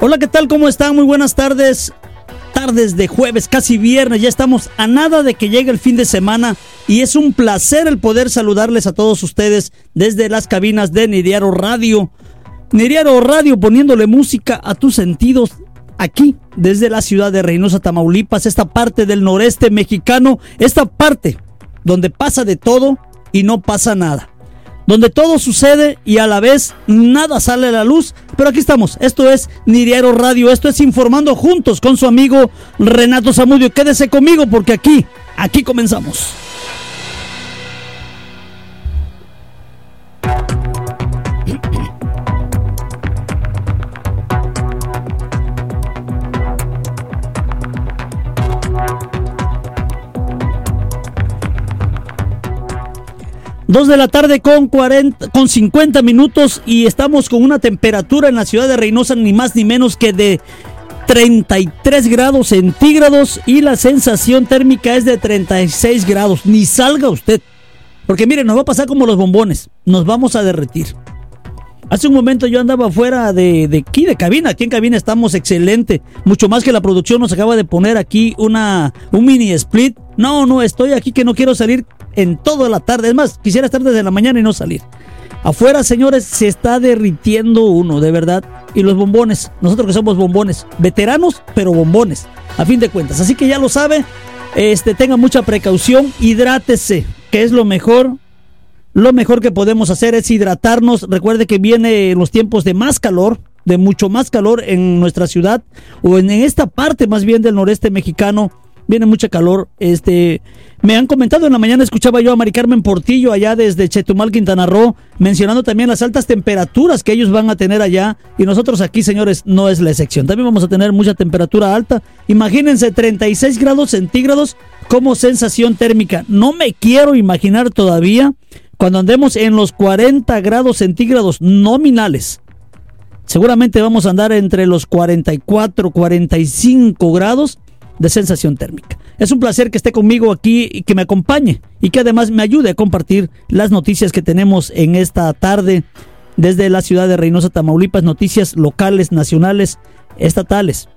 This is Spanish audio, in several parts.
Hola, ¿qué tal? ¿Cómo están? Muy buenas tardes. Tardes de jueves, casi viernes. Ya estamos a nada de que llegue el fin de semana. Y es un placer el poder saludarles a todos ustedes desde las cabinas de Niriaro Radio. Niriaro Radio poniéndole música a tus sentidos aquí, desde la ciudad de Reynosa, Tamaulipas, esta parte del noreste mexicano, esta parte donde pasa de todo y no pasa nada donde todo sucede y a la vez nada sale a la luz. Pero aquí estamos, esto es Niriero Radio, esto es Informando Juntos con su amigo Renato Zamudio. Quédese conmigo porque aquí, aquí comenzamos. Dos de la tarde con, 40, con 50 minutos y estamos con una temperatura en la ciudad de Reynosa ni más ni menos que de 33 grados centígrados y la sensación térmica es de 36 grados. Ni salga usted. Porque mire, nos va a pasar como los bombones. Nos vamos a derretir. Hace un momento yo andaba fuera de, de, aquí, de cabina. Aquí en cabina estamos excelente. Mucho más que la producción nos acaba de poner aquí una, un mini split. No, no, estoy aquí que no quiero salir en toda la tarde. Es más, quisiera estar desde la mañana y no salir. Afuera, señores, se está derritiendo uno, de verdad. Y los bombones, nosotros que somos bombones, veteranos, pero bombones, a fin de cuentas. Así que ya lo sabe, este, tenga mucha precaución, hidrátese, que es lo mejor. Lo mejor que podemos hacer es hidratarnos. Recuerde que viene los tiempos de más calor, de mucho más calor en nuestra ciudad, o en esta parte más bien del noreste mexicano viene mucha calor. Este, me han comentado en la mañana, escuchaba yo a Mari Carmen Portillo allá desde Chetumal, Quintana Roo, mencionando también las altas temperaturas que ellos van a tener allá. Y nosotros aquí, señores, no es la excepción. También vamos a tener mucha temperatura alta. Imagínense, 36 grados centígrados como sensación térmica. No me quiero imaginar todavía cuando andemos en los 40 grados centígrados nominales. Seguramente vamos a andar entre los 44, 45 grados de sensación térmica. Es un placer que esté conmigo aquí y que me acompañe y que además me ayude a compartir las noticias que tenemos en esta tarde desde la ciudad de Reynosa, Tamaulipas, noticias locales, nacionales, estatales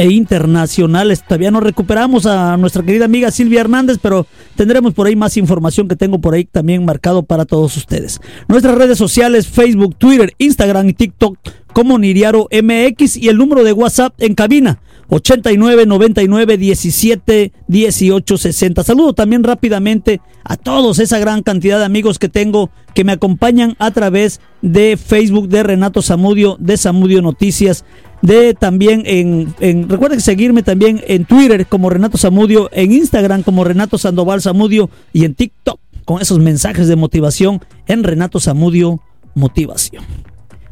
e internacionales. Todavía no recuperamos a nuestra querida amiga Silvia Hernández, pero tendremos por ahí más información que tengo por ahí también marcado para todos ustedes. Nuestras redes sociales, Facebook, Twitter, Instagram y TikTok como Niriaro MX y el número de WhatsApp en cabina 89 99 17 18 60. Saludo también rápidamente a todos esa gran cantidad de amigos que tengo que me acompañan a través de Facebook de Renato Zamudio, de Zamudio Noticias, de también en, en recuerden seguirme también en Twitter como Renato Zamudio, en Instagram como Renato Sandoval Zamudio y en TikTok con esos mensajes de motivación en Renato Zamudio Motivación.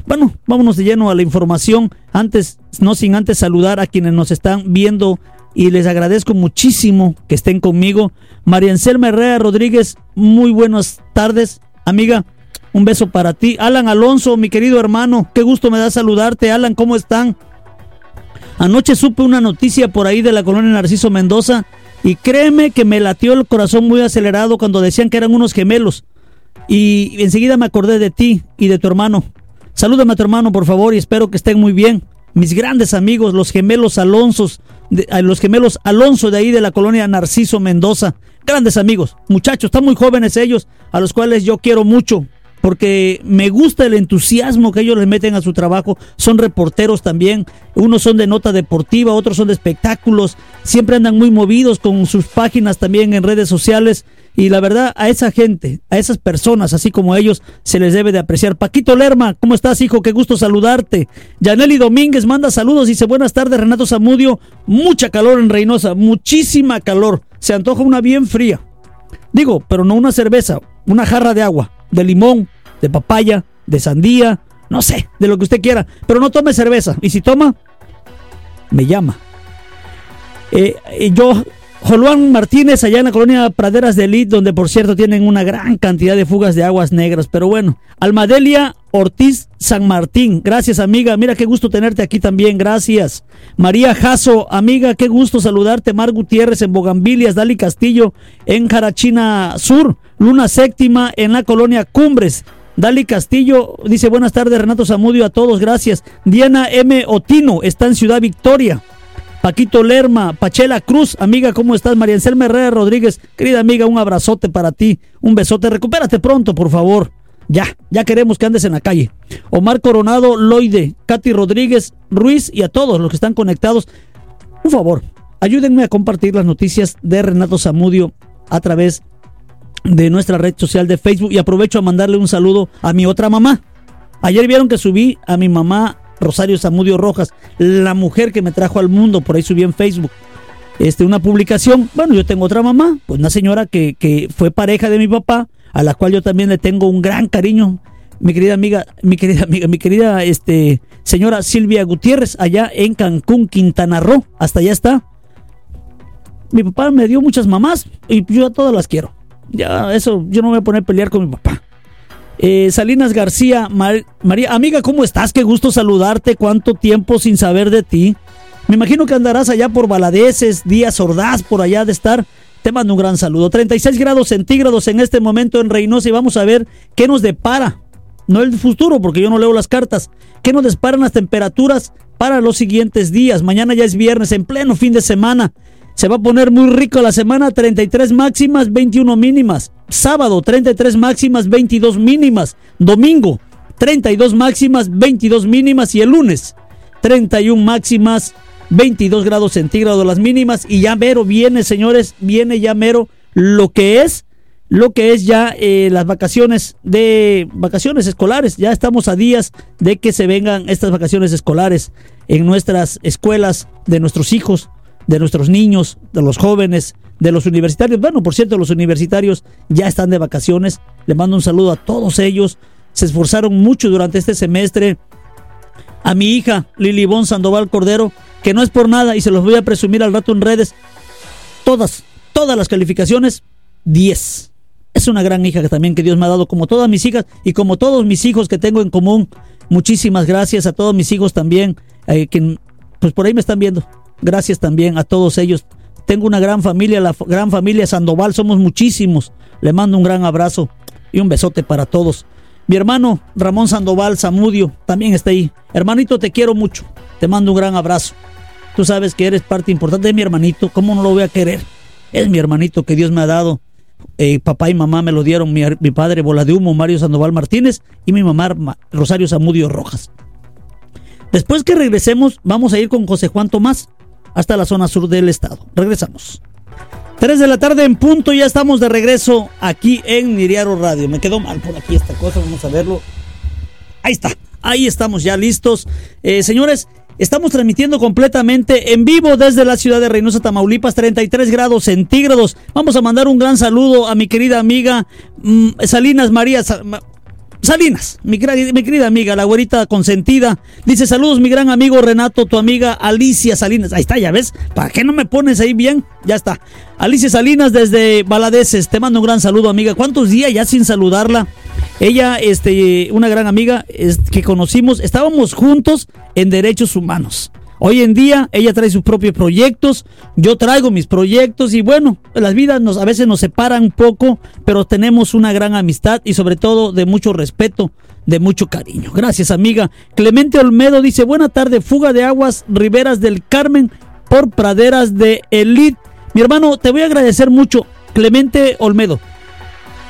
Bueno, vámonos de lleno a la información. Antes, no sin antes saludar a quienes nos están viendo y les agradezco muchísimo que estén conmigo. María Anselma Herrera Rodríguez, muy buenas tardes, amiga. Un beso para ti. Alan Alonso, mi querido hermano, qué gusto me da saludarte. Alan, ¿cómo están? Anoche supe una noticia por ahí de la colonia Narciso Mendoza y créeme que me latió el corazón muy acelerado cuando decían que eran unos gemelos. Y enseguida me acordé de ti y de tu hermano. Salúdame a tu hermano, por favor, y espero que estén muy bien. Mis grandes amigos, los gemelos Alonsos, de, los gemelos Alonso de ahí de la colonia Narciso Mendoza. Grandes amigos, muchachos, están muy jóvenes ellos, a los cuales yo quiero mucho porque me gusta el entusiasmo que ellos les meten a su trabajo. Son reporteros también. Unos son de nota deportiva, otros son de espectáculos. Siempre andan muy movidos con sus páginas también en redes sociales. Y la verdad, a esa gente, a esas personas, así como a ellos, se les debe de apreciar. Paquito Lerma, ¿cómo estás, hijo? Qué gusto saludarte. Yaneli Domínguez manda saludos, dice buenas tardes, Renato Zamudio. Mucha calor en Reynosa, muchísima calor. Se antoja una bien fría. Digo, pero no una cerveza, una jarra de agua, de limón, de papaya, de sandía, no sé, de lo que usted quiera. Pero no tome cerveza. Y si toma, me llama. Eh, yo Joluán Martínez, allá en la colonia Praderas de Elite, donde por cierto tienen una gran cantidad de fugas de aguas negras. Pero bueno, Almadelia Ortiz San Martín, gracias amiga, mira qué gusto tenerte aquí también, gracias. María Jasso, amiga, qué gusto saludarte. Mar Gutiérrez en Bogambilias, Dali Castillo en Jarachina Sur, Luna Séptima en la colonia Cumbres. Dali Castillo dice buenas tardes Renato Zamudio a todos, gracias. Diana M. Otino está en Ciudad Victoria. Paquito Lerma, Pachela Cruz, amiga, ¿cómo estás? María Anselma Herrera Rodríguez, querida amiga, un abrazote para ti, un besote, recupérate pronto, por favor. Ya, ya queremos que andes en la calle. Omar Coronado, Loide, Katy Rodríguez, Ruiz y a todos los que están conectados, un favor, ayúdenme a compartir las noticias de Renato Zamudio a través de nuestra red social de Facebook y aprovecho a mandarle un saludo a mi otra mamá. Ayer vieron que subí a mi mamá Rosario Zamudio Rojas, la mujer que me trajo al mundo, por ahí subí en Facebook. Este, una publicación, bueno, yo tengo otra mamá, pues una señora que, que fue pareja de mi papá, a la cual yo también le tengo un gran cariño, mi querida amiga, mi querida amiga, mi querida este, señora Silvia Gutiérrez, allá en Cancún, Quintana Roo, hasta allá está. Mi papá me dio muchas mamás y yo a todas las quiero. Ya, eso, yo no me voy a poner a pelear con mi papá. Eh, Salinas García, María, amiga, ¿cómo estás? Qué gusto saludarte. ¿Cuánto tiempo sin saber de ti? Me imagino que andarás allá por Baladeces, Díaz Ordaz, por allá de estar. Te mando un gran saludo. 36 grados centígrados en este momento en Reynosa y vamos a ver qué nos depara. No el futuro, porque yo no leo las cartas. ¿Qué nos deparan las temperaturas para los siguientes días? Mañana ya es viernes, en pleno fin de semana. Se va a poner muy rico la semana, 33 máximas, 21 mínimas. Sábado, 33 máximas, 22 mínimas. Domingo, 32 máximas, 22 mínimas. Y el lunes, 31 máximas, 22 grados centígrados las mínimas. Y ya mero viene, señores, viene ya mero lo que es, lo que es ya eh, las vacaciones de vacaciones escolares. Ya estamos a días de que se vengan estas vacaciones escolares en nuestras escuelas de nuestros hijos de nuestros niños, de los jóvenes, de los universitarios. Bueno, por cierto, los universitarios ya están de vacaciones. Le mando un saludo a todos ellos. Se esforzaron mucho durante este semestre. A mi hija, Lili Bon Sandoval Cordero, que no es por nada y se los voy a presumir al rato en redes. Todas, todas las calificaciones, 10. Es una gran hija que también que Dios me ha dado, como todas mis hijas y como todos mis hijos que tengo en común. Muchísimas gracias a todos mis hijos también, eh, que pues por ahí me están viendo. Gracias también a todos ellos. Tengo una gran familia, la gran familia Sandoval, somos muchísimos. Le mando un gran abrazo y un besote para todos. Mi hermano Ramón Sandoval Zamudio también está ahí. Hermanito, te quiero mucho. Te mando un gran abrazo. Tú sabes que eres parte importante de mi hermanito. ¿Cómo no lo voy a querer? Es mi hermanito que Dios me ha dado. Eh, papá y mamá me lo dieron. Mi, mi padre, Bola de Humo, Mario Sandoval Martínez. Y mi mamá, Rosario Zamudio Rojas. Después que regresemos, vamos a ir con José Juan Tomás hasta la zona sur del estado. Regresamos. 3 de la tarde en punto, ya estamos de regreso aquí en Miriaro Radio. Me quedó mal por aquí esta cosa, vamos a verlo. Ahí está, ahí estamos ya listos. Eh, señores, estamos transmitiendo completamente en vivo desde la ciudad de Reynosa, Tamaulipas, 33 grados centígrados. Vamos a mandar un gran saludo a mi querida amiga mm, Salinas María. Salinas, mi, querida amiga, la güerita consentida. Dice, saludos mi gran amigo Renato, tu amiga Alicia Salinas. Ahí está, ya ves. ¿Para qué no me pones ahí bien? Ya está. Alicia Salinas desde Baladeces. Te mando un gran saludo, amiga. ¿Cuántos días ya sin saludarla? Ella, este, una gran amiga que conocimos, estábamos juntos en derechos humanos. Hoy en día ella trae sus propios proyectos, yo traigo mis proyectos y bueno, las vidas nos, a veces nos separan un poco, pero tenemos una gran amistad y sobre todo de mucho respeto, de mucho cariño. Gracias amiga. Clemente Olmedo dice, buena tarde, fuga de aguas Riberas del Carmen por praderas de Elite. Mi hermano, te voy a agradecer mucho, Clemente Olmedo.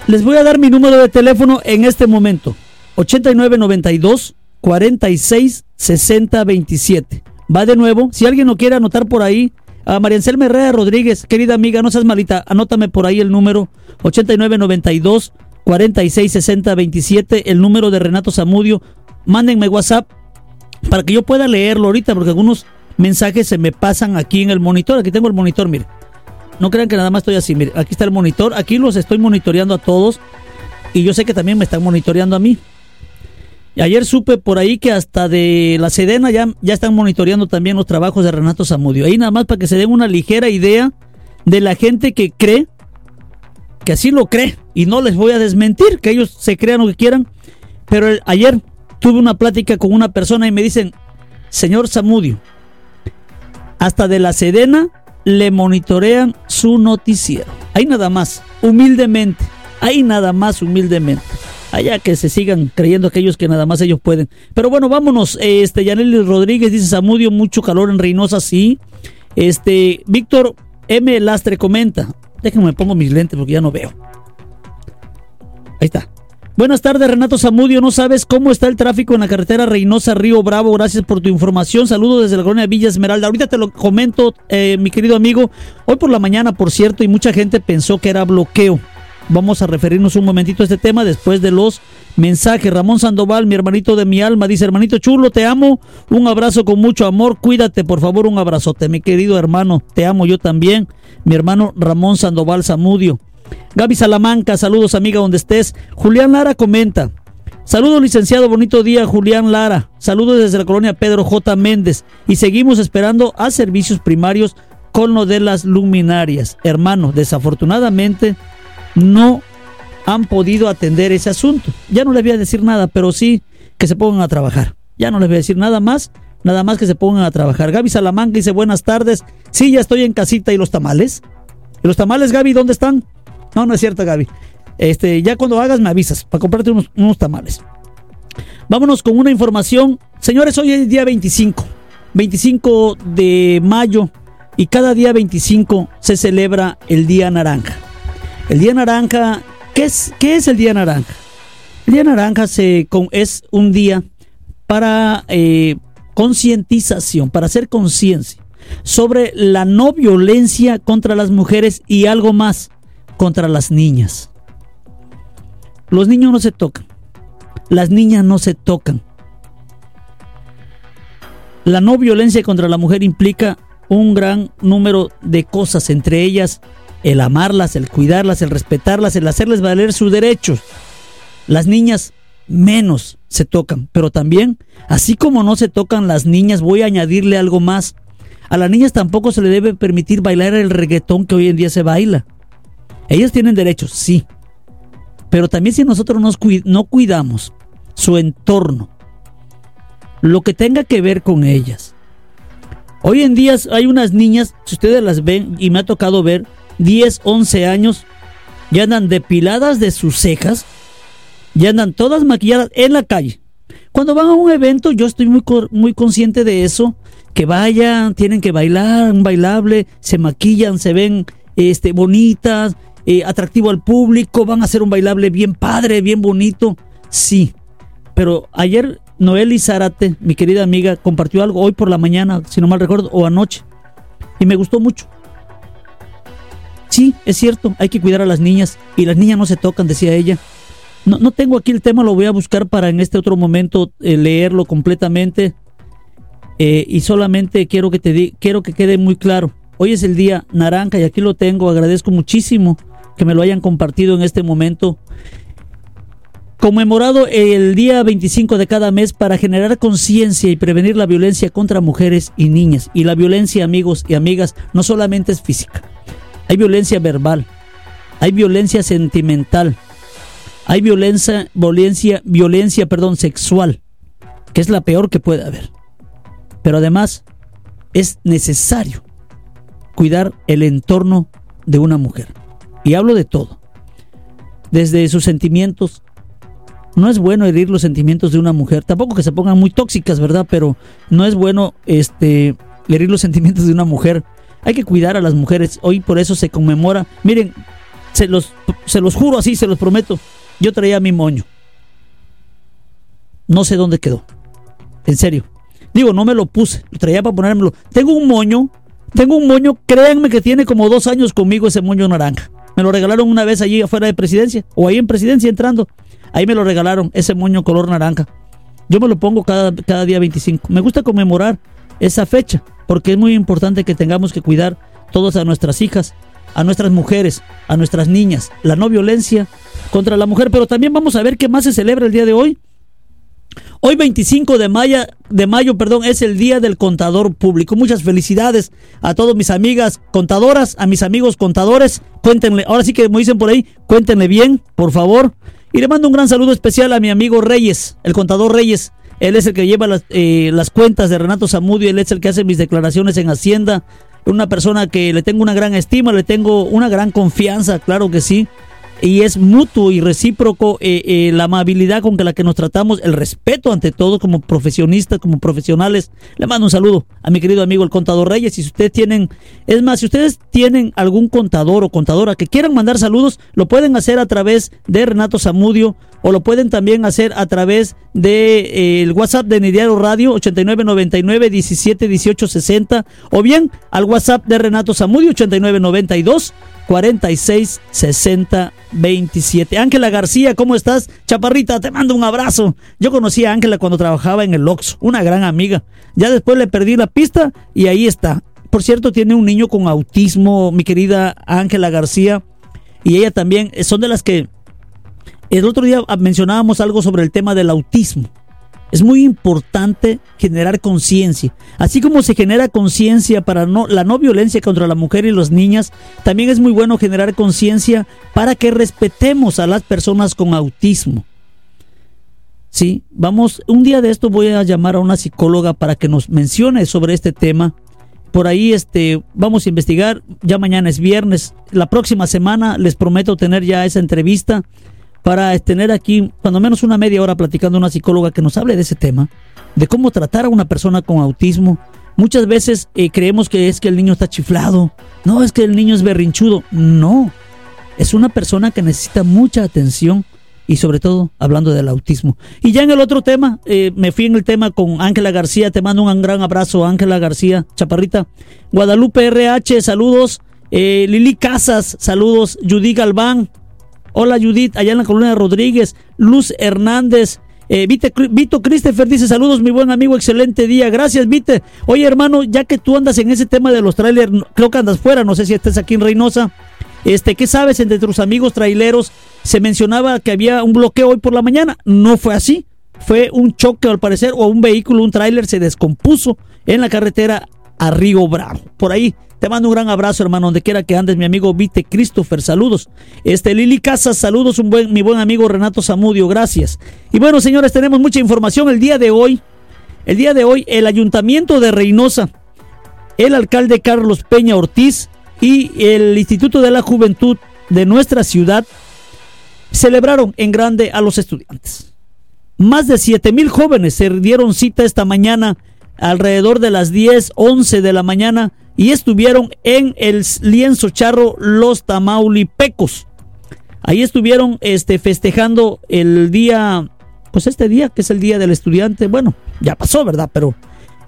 Les voy a dar mi número de teléfono en este momento. 8992 46 60 27. Va de nuevo. Si alguien lo quiere anotar por ahí, a María Anselma Rodríguez, querida amiga, no seas malita, anótame por ahí el número 8992 466027, el número de Renato Zamudio. Mándenme WhatsApp para que yo pueda leerlo ahorita, porque algunos mensajes se me pasan aquí en el monitor. Aquí tengo el monitor, mire. No crean que nada más estoy así, mire. Aquí está el monitor. Aquí los estoy monitoreando a todos. Y yo sé que también me están monitoreando a mí. Ayer supe por ahí que hasta de la Sedena ya, ya están monitoreando también los trabajos de Renato Zamudio. Ahí nada más para que se den una ligera idea de la gente que cree, que así lo cree, y no les voy a desmentir, que ellos se crean lo que quieran. Pero ayer tuve una plática con una persona y me dicen, señor Zamudio, hasta de la Sedena le monitorean su noticiero. Ahí nada más, humildemente, ahí nada más humildemente. Allá que se sigan creyendo aquellos que nada más ellos pueden. Pero bueno, vámonos. Este, Yaneli Rodríguez dice Samudio, mucho calor en Reynosa, sí. Este, Víctor M. Lastre comenta. Déjenme pongo mis lentes porque ya no veo. Ahí está. Buenas tardes, Renato Zamudio. No sabes cómo está el tráfico en la carretera Reynosa Río Bravo. Gracias por tu información. Saludos desde la colonia Villa Esmeralda. Ahorita te lo comento, eh, mi querido amigo. Hoy por la mañana, por cierto, y mucha gente pensó que era bloqueo. Vamos a referirnos un momentito a este tema después de los mensajes. Ramón Sandoval, mi hermanito de mi alma, dice, hermanito chulo, te amo. Un abrazo con mucho amor. Cuídate, por favor, un abrazote. Mi querido hermano, te amo yo también. Mi hermano Ramón Sandoval Zamudio. Gaby Salamanca, saludos amiga donde estés. Julián Lara comenta. Saludos licenciado, bonito día Julián Lara. Saludos desde la colonia Pedro J. Méndez. Y seguimos esperando a servicios primarios con lo de las luminarias. Hermano, desafortunadamente no han podido atender ese asunto. Ya no les voy a decir nada, pero sí que se pongan a trabajar. Ya no les voy a decir nada más, nada más que se pongan a trabajar. Gaby Salamanca dice buenas tardes. Sí, ya estoy en casita. ¿Y los tamales? ¿Y los tamales, Gaby, dónde están? No, no es cierto, Gaby. Este, ya cuando hagas me avisas para comprarte unos, unos tamales. Vámonos con una información. Señores, hoy es día 25. 25 de mayo y cada día 25 se celebra el Día Naranja. El Día Naranja, ¿qué es, qué es el Día Naranja? El Día Naranja es un día para eh, concientización, para hacer conciencia sobre la no violencia contra las mujeres y algo más contra las niñas. Los niños no se tocan. Las niñas no se tocan. La no violencia contra la mujer implica un gran número de cosas, entre ellas el amarlas, el cuidarlas, el respetarlas, el hacerles valer sus derechos. Las niñas menos se tocan, pero también, así como no se tocan las niñas, voy a añadirle algo más. A las niñas tampoco se le debe permitir bailar el reggaetón que hoy en día se baila. Ellas tienen derechos, sí. Pero también si nosotros no cuidamos su entorno, lo que tenga que ver con ellas. Hoy en día hay unas niñas, si ustedes las ven, y me ha tocado ver, 10, 11 años, ya andan depiladas de sus cejas, ya andan todas maquilladas en la calle. Cuando van a un evento, yo estoy muy, muy consciente de eso, que vayan, tienen que bailar, un bailable, se maquillan, se ven este, bonitas, eh, atractivo al público, van a hacer un bailable bien padre, bien bonito. Sí, pero ayer Noel Zárate, mi querida amiga, compartió algo hoy por la mañana, si no mal recuerdo, o anoche, y me gustó mucho. Sí, es cierto, hay que cuidar a las niñas, y las niñas no se tocan, decía ella. No, no tengo aquí el tema, lo voy a buscar para en este otro momento eh, leerlo completamente. Eh, y solamente quiero que te quiero que quede muy claro. Hoy es el día naranja y aquí lo tengo. Agradezco muchísimo que me lo hayan compartido en este momento. Conmemorado el día 25 de cada mes para generar conciencia y prevenir la violencia contra mujeres y niñas. Y la violencia, amigos y amigas, no solamente es física. Hay violencia verbal, hay violencia sentimental, hay violencia, violencia, violencia, perdón, sexual, que es la peor que puede haber. Pero además es necesario cuidar el entorno de una mujer. Y hablo de todo. Desde sus sentimientos. No es bueno herir los sentimientos de una mujer. Tampoco que se pongan muy tóxicas, ¿verdad? Pero no es bueno este, herir los sentimientos de una mujer. Hay que cuidar a las mujeres. Hoy por eso se conmemora. Miren, se los, se los juro así, se los prometo. Yo traía mi moño. No sé dónde quedó. En serio. Digo, no me lo puse. Traía para ponérmelo. Tengo un moño. Tengo un moño. Créanme que tiene como dos años conmigo ese moño naranja. Me lo regalaron una vez allí afuera de presidencia, o ahí en presidencia entrando. Ahí me lo regalaron, ese moño color naranja. Yo me lo pongo cada, cada día 25. Me gusta conmemorar esa fecha, porque es muy importante que tengamos que cuidar todos a nuestras hijas, a nuestras mujeres, a nuestras niñas, la no violencia contra la mujer. Pero también vamos a ver qué más se celebra el día de hoy. Hoy 25 de mayo, de mayo perdón, es el Día del Contador Público. Muchas felicidades a todas mis amigas contadoras, a mis amigos contadores. Cuéntenle, ahora sí que me dicen por ahí, cuéntenle bien, por favor. Y le mando un gran saludo especial a mi amigo Reyes, el contador Reyes. Él es el que lleva las, eh, las cuentas de Renato Zamudio, él es el que hace mis declaraciones en Hacienda. Una persona que le tengo una gran estima, le tengo una gran confianza, claro que sí. Y es mutuo y recíproco eh, eh, la amabilidad con la que nos tratamos, el respeto ante todo como profesionistas, como profesionales. Le mando un saludo a mi querido amigo el contador Reyes. Si ustedes tienen, es más, si ustedes tienen algún contador o contadora que quieran mandar saludos, lo pueden hacer a través de Renato Zamudio o lo pueden también hacer a través de eh, el WhatsApp de Nidiario Radio 8999 17 60 o bien al WhatsApp de Renato Zamudio 8992 46 60 27. Ángela García, ¿cómo estás? Chaparrita, te mando un abrazo. Yo conocí a Ángela cuando trabajaba en el Oxxo, una gran amiga. Ya después le perdí la pista y ahí está. Por cierto, tiene un niño con autismo, mi querida Ángela García, y ella también son de las que el otro día mencionábamos algo sobre el tema del autismo. Es muy importante generar conciencia. Así como se genera conciencia para no, la no violencia contra la mujer y las niñas, también es muy bueno generar conciencia para que respetemos a las personas con autismo. Sí, vamos, un día de esto voy a llamar a una psicóloga para que nos mencione sobre este tema. Por ahí este vamos a investigar, ya mañana es viernes, la próxima semana les prometo tener ya esa entrevista para tener aquí cuando menos una media hora platicando una psicóloga que nos hable de ese tema, de cómo tratar a una persona con autismo. Muchas veces eh, creemos que es que el niño está chiflado, no es que el niño es berrinchudo, no, es una persona que necesita mucha atención y sobre todo hablando del autismo. Y ya en el otro tema, eh, me fui en el tema con Ángela García, te mando un gran abrazo, Ángela García, chaparrita. Guadalupe RH, saludos. Eh, Lili Casas, saludos. Judy Galván, Hola Judith, allá en la de Rodríguez. Luz Hernández. Eh, Vito Christopher dice saludos, mi buen amigo, excelente día. Gracias, Vite. Oye, hermano, ya que tú andas en ese tema de los trailers, creo que andas fuera, no sé si estés aquí en Reynosa. Este, ¿qué sabes entre tus amigos traileros? Se mencionaba que había un bloqueo hoy por la mañana. No fue así. Fue un choque al parecer o un vehículo, un tráiler se descompuso en la carretera a Río Bravo. Por ahí te mando un gran abrazo, hermano, donde quiera que andes, mi amigo Vite Christopher, saludos. Este Lili Casas, saludos, un buen, mi buen amigo Renato Zamudio, gracias. Y bueno, señores, tenemos mucha información el día de hoy. El día de hoy, el Ayuntamiento de Reynosa, el alcalde Carlos Peña Ortiz y el Instituto de la Juventud de nuestra ciudad celebraron en grande a los estudiantes. Más de 7 mil jóvenes se dieron cita esta mañana alrededor de las 10, 11 de la mañana y estuvieron en el lienzo charro Los Tamaulipecos. Ahí estuvieron este, festejando el día, pues este día, que es el día del estudiante. Bueno, ya pasó, ¿verdad? Pero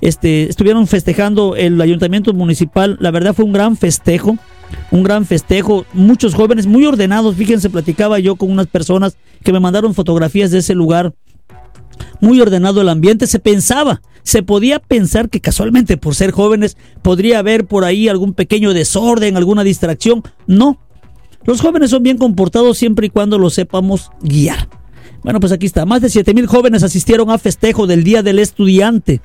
este, estuvieron festejando el ayuntamiento municipal. La verdad fue un gran festejo, un gran festejo. Muchos jóvenes muy ordenados. Fíjense, platicaba yo con unas personas que me mandaron fotografías de ese lugar. Muy ordenado el ambiente. Se pensaba se podía pensar que casualmente por ser jóvenes podría haber por ahí algún pequeño desorden, alguna distracción. No. Los jóvenes son bien comportados siempre y cuando los sepamos guiar. Bueno, pues aquí está. Más de 7 mil jóvenes asistieron a festejo del Día del Estudiante.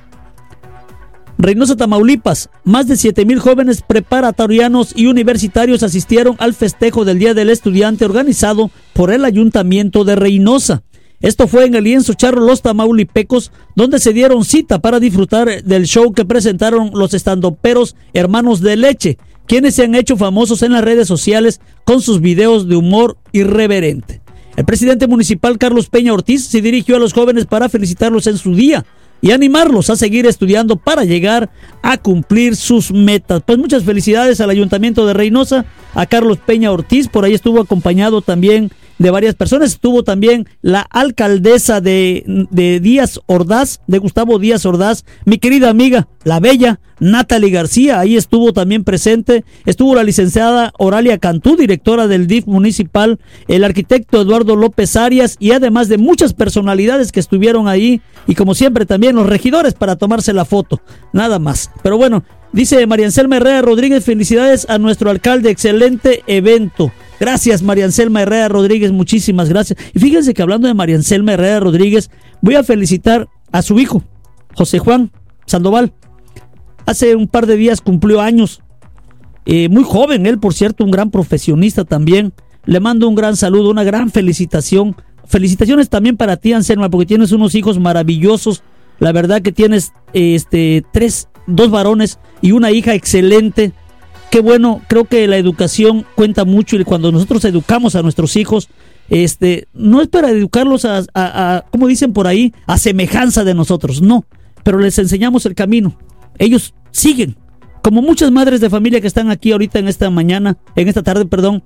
Reynosa, Tamaulipas. Más de 7 mil jóvenes preparatorianos y universitarios asistieron al festejo del Día del Estudiante organizado por el Ayuntamiento de Reynosa. Esto fue en el lienzo Charro Los Tamaulipecos, donde se dieron cita para disfrutar del show que presentaron los estandoperos Hermanos de Leche, quienes se han hecho famosos en las redes sociales con sus videos de humor irreverente. El presidente municipal Carlos Peña Ortiz se dirigió a los jóvenes para felicitarlos en su día y animarlos a seguir estudiando para llegar a cumplir sus metas. Pues muchas felicidades al Ayuntamiento de Reynosa, a Carlos Peña Ortiz, por ahí estuvo acompañado también de varias personas. Estuvo también la alcaldesa de, de, Díaz Ordaz, de Gustavo Díaz Ordaz, mi querida amiga, la bella Natalie García, ahí estuvo también presente. Estuvo la licenciada Oralia Cantú, directora del DIF municipal, el arquitecto Eduardo López Arias y además de muchas personalidades que estuvieron ahí y como siempre también los regidores para tomarse la foto. Nada más. Pero bueno, dice María Anselma Herrera Rodríguez, felicidades a nuestro alcalde, excelente evento. Gracias, María Anselma Herrera Rodríguez, muchísimas gracias. Y fíjense que hablando de María Anselma Herrera Rodríguez, voy a felicitar a su hijo, José Juan Sandoval. Hace un par de días cumplió años. Eh, muy joven, él, por cierto, un gran profesionista también. Le mando un gran saludo, una gran felicitación. Felicitaciones también para ti, Anselma, porque tienes unos hijos maravillosos. La verdad que tienes este tres, dos varones y una hija excelente qué bueno, creo que la educación cuenta mucho y cuando nosotros educamos a nuestros hijos, este, no es para educarlos a, a, como dicen por ahí, a semejanza de nosotros, no, pero les enseñamos el camino. Ellos siguen, como muchas madres de familia que están aquí ahorita en esta mañana, en esta tarde, perdón,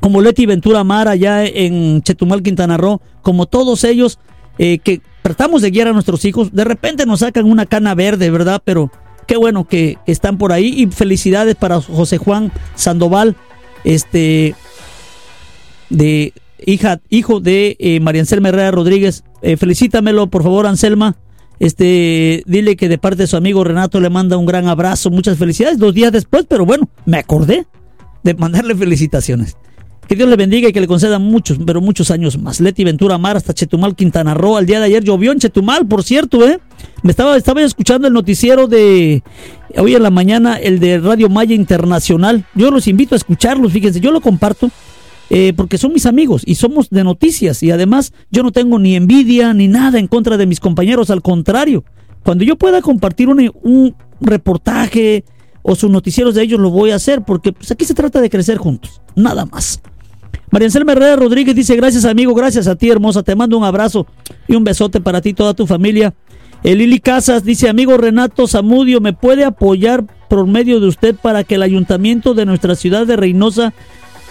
como Leti Ventura Mara allá en Chetumal, Quintana Roo, como todos ellos eh, que tratamos de guiar a nuestros hijos, de repente nos sacan una cana verde, ¿verdad? Pero qué bueno que están por ahí y felicidades para José Juan Sandoval, este, de hija, hijo de eh, María Anselma Herrera Rodríguez. Eh, felicítamelo, por favor, Anselma. Este, dile que de parte de su amigo Renato le manda un gran abrazo, muchas felicidades. Dos días después, pero bueno, me acordé de mandarle felicitaciones. Que Dios le bendiga y que le conceda muchos, pero muchos años más. Leti Ventura Mar hasta Chetumal, Quintana Roo. Al día de ayer llovió en Chetumal, por cierto, ¿eh? Me estaba, estaba escuchando el noticiero de hoy en la mañana, el de Radio Maya Internacional. Yo los invito a escucharlos, fíjense, yo lo comparto. Eh, porque son mis amigos y somos de noticias y además yo no tengo ni envidia ni nada en contra de mis compañeros, al contrario, cuando yo pueda compartir un, un reportaje o sus noticieros de ellos lo voy a hacer porque pues, aquí se trata de crecer juntos, nada más. María Anselma Rodríguez dice, gracias amigo, gracias a ti hermosa, te mando un abrazo y un besote para ti y toda tu familia. El Lili Casas dice, amigo Renato Zamudio, ¿me puede apoyar por medio de usted para que el ayuntamiento de nuestra ciudad de Reynosa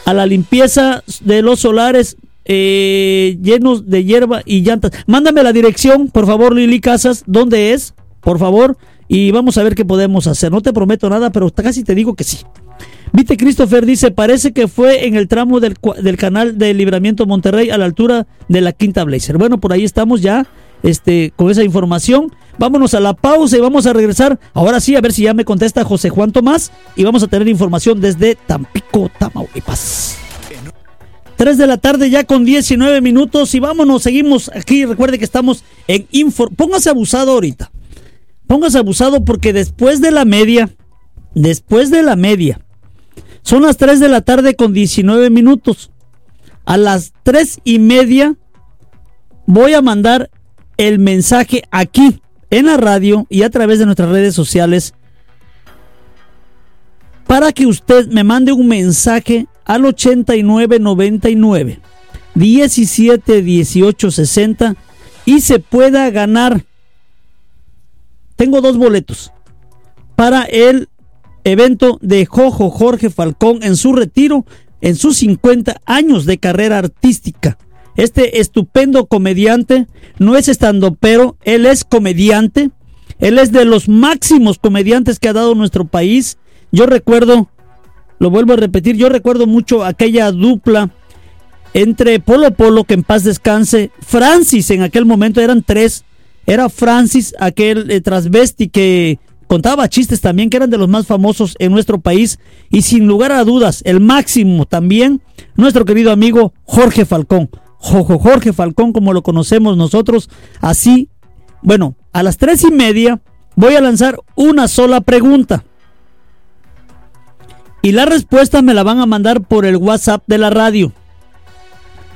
a la limpieza de los solares eh, llenos de hierba y llantas? Mándame la dirección, por favor, Lili Casas, ¿dónde es? Por favor, y vamos a ver qué podemos hacer. No te prometo nada, pero casi te digo que sí. Vite Christopher dice, parece que fue en el tramo del, del, canal de Libramiento Monterrey a la altura de la Quinta Blazer. Bueno, por ahí estamos ya este, con esa información. Vámonos a la pausa y vamos a regresar. Ahora sí, a ver si ya me contesta José Juan Tomás y vamos a tener información desde Tampico, Tamaulipas. 3 de la tarde ya con 19 minutos y vámonos, seguimos aquí. Recuerde que estamos en Info. Póngase abusado ahorita. Póngase abusado porque después de la media, después de la media, son las 3 de la tarde con 19 minutos. A las 3 y media voy a mandar el mensaje aquí en la radio y a través de nuestras redes sociales para que usted me mande un mensaje al 8999 17 18 60 y se pueda ganar. Tengo dos boletos para el evento de Jojo Jorge Falcón en su retiro, en sus 50 años de carrera artística. Este estupendo comediante no es estando pero él es comediante. Él es de los máximos comediantes que ha dado nuestro país. Yo recuerdo, lo vuelvo a repetir, yo recuerdo mucho aquella dupla entre Polo Polo, que en paz descanse, Francis, en aquel momento eran tres. Era Francis, aquel eh, que contaba chistes también que eran de los más famosos en nuestro país y sin lugar a dudas el máximo también nuestro querido amigo Jorge Falcón. Jorge Falcón como lo conocemos nosotros así. Bueno, a las tres y media voy a lanzar una sola pregunta. Y la respuesta me la van a mandar por el WhatsApp de la radio.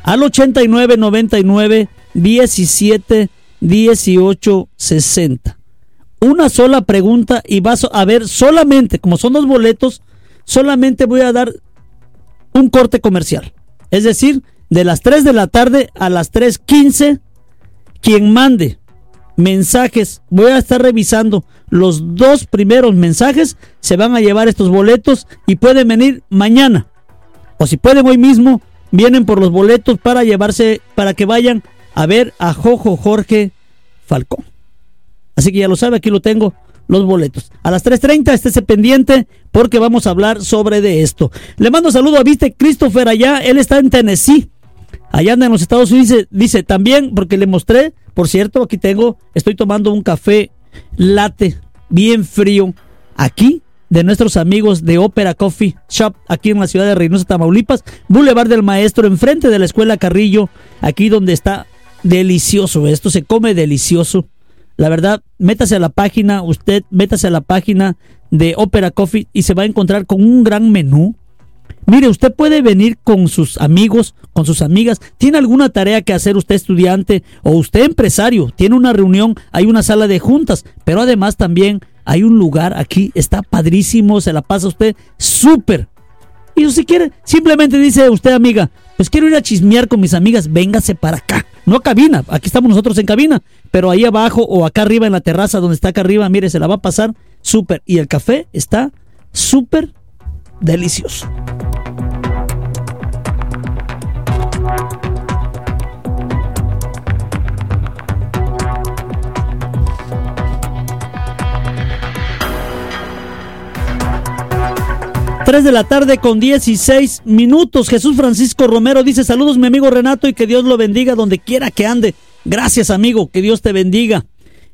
Al 8999 17 18 60 una sola pregunta y vas a ver solamente, como son dos boletos, solamente voy a dar un corte comercial. Es decir, de las 3 de la tarde a las 3.15, quien mande mensajes, voy a estar revisando los dos primeros mensajes, se van a llevar estos boletos y pueden venir mañana. O si pueden hoy mismo, vienen por los boletos para llevarse, para que vayan a ver a Jojo Jorge Falcón. Así que ya lo sabe, aquí lo tengo, los boletos. A las 3.30 estése pendiente porque vamos a hablar sobre de esto. Le mando saludo a Viste Christopher allá, él está en Tennessee. Allá anda en los Estados Unidos, dice, dice también, porque le mostré, por cierto, aquí tengo, estoy tomando un café latte bien frío, aquí, de nuestros amigos de Opera Coffee Shop, aquí en la ciudad de Reynosa, Tamaulipas, Boulevard del Maestro, enfrente de la Escuela Carrillo, aquí donde está delicioso, esto se come delicioso. La verdad, métase a la página, usted métase a la página de Opera Coffee y se va a encontrar con un gran menú. Mire, usted puede venir con sus amigos, con sus amigas. ¿Tiene alguna tarea que hacer usted estudiante o usted empresario? Tiene una reunión, hay una sala de juntas, pero además también hay un lugar aquí, está padrísimo, se la pasa usted súper. Y si quiere, simplemente dice usted, amiga, pues quiero ir a chismear con mis amigas, véngase para acá. No cabina, aquí estamos nosotros en cabina, pero ahí abajo o acá arriba en la terraza donde está acá arriba, mire, se la va a pasar súper. Y el café está súper delicioso. 3 de la tarde con 16 minutos. Jesús Francisco Romero dice saludos mi amigo Renato y que Dios lo bendiga donde quiera que ande. Gracias amigo, que Dios te bendiga.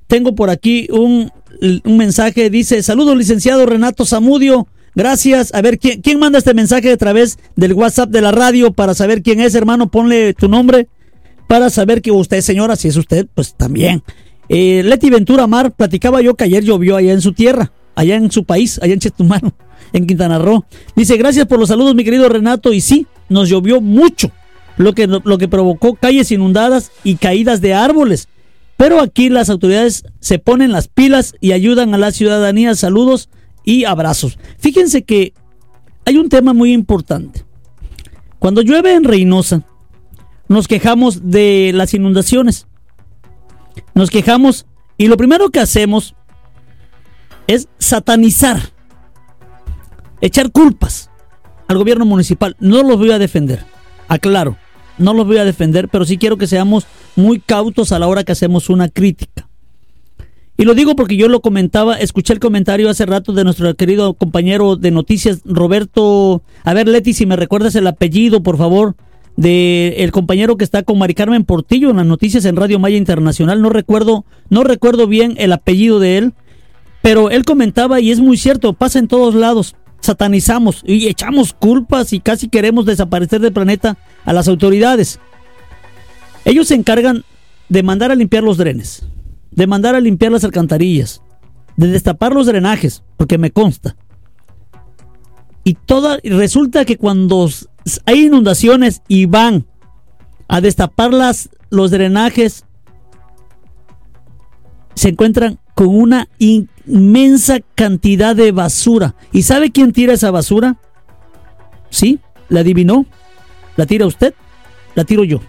Tengo por aquí un, un mensaje, dice saludos licenciado Renato Zamudio. Gracias. A ver, ¿quién, ¿quién manda este mensaje a través del WhatsApp de la radio para saber quién es, hermano? Ponle tu nombre para saber que usted, señora, si es usted, pues también. Eh, Leti Ventura Mar, platicaba yo que ayer llovió allá en su tierra, allá en su país, allá en Chetumal en Quintana Roo. Dice, gracias por los saludos, mi querido Renato. Y sí, nos llovió mucho, lo que, lo que provocó calles inundadas y caídas de árboles. Pero aquí las autoridades se ponen las pilas y ayudan a la ciudadanía. Saludos y abrazos. Fíjense que hay un tema muy importante. Cuando llueve en Reynosa, nos quejamos de las inundaciones. Nos quejamos y lo primero que hacemos es satanizar echar culpas al gobierno municipal. No los voy a defender, aclaro, no los voy a defender, pero sí quiero que seamos muy cautos a la hora que hacemos una crítica. Y lo digo porque yo lo comentaba, escuché el comentario hace rato de nuestro querido compañero de noticias, Roberto. A ver, Leti, si me recuerdas el apellido, por favor, de el compañero que está con Mari Carmen Portillo en las noticias en Radio Maya Internacional. No recuerdo, no recuerdo bien el apellido de él, pero él comentaba y es muy cierto, pasa en todos lados satanizamos y echamos culpas y casi queremos desaparecer del planeta a las autoridades. Ellos se encargan de mandar a limpiar los drenes, de mandar a limpiar las alcantarillas, de destapar los drenajes, porque me consta. Y toda resulta que cuando hay inundaciones y van a destapar las, los drenajes, se encuentran con una inmensa cantidad de basura. ¿Y sabe quién tira esa basura? ¿Sí? ¿La adivinó? ¿La tira usted? La tiro yo.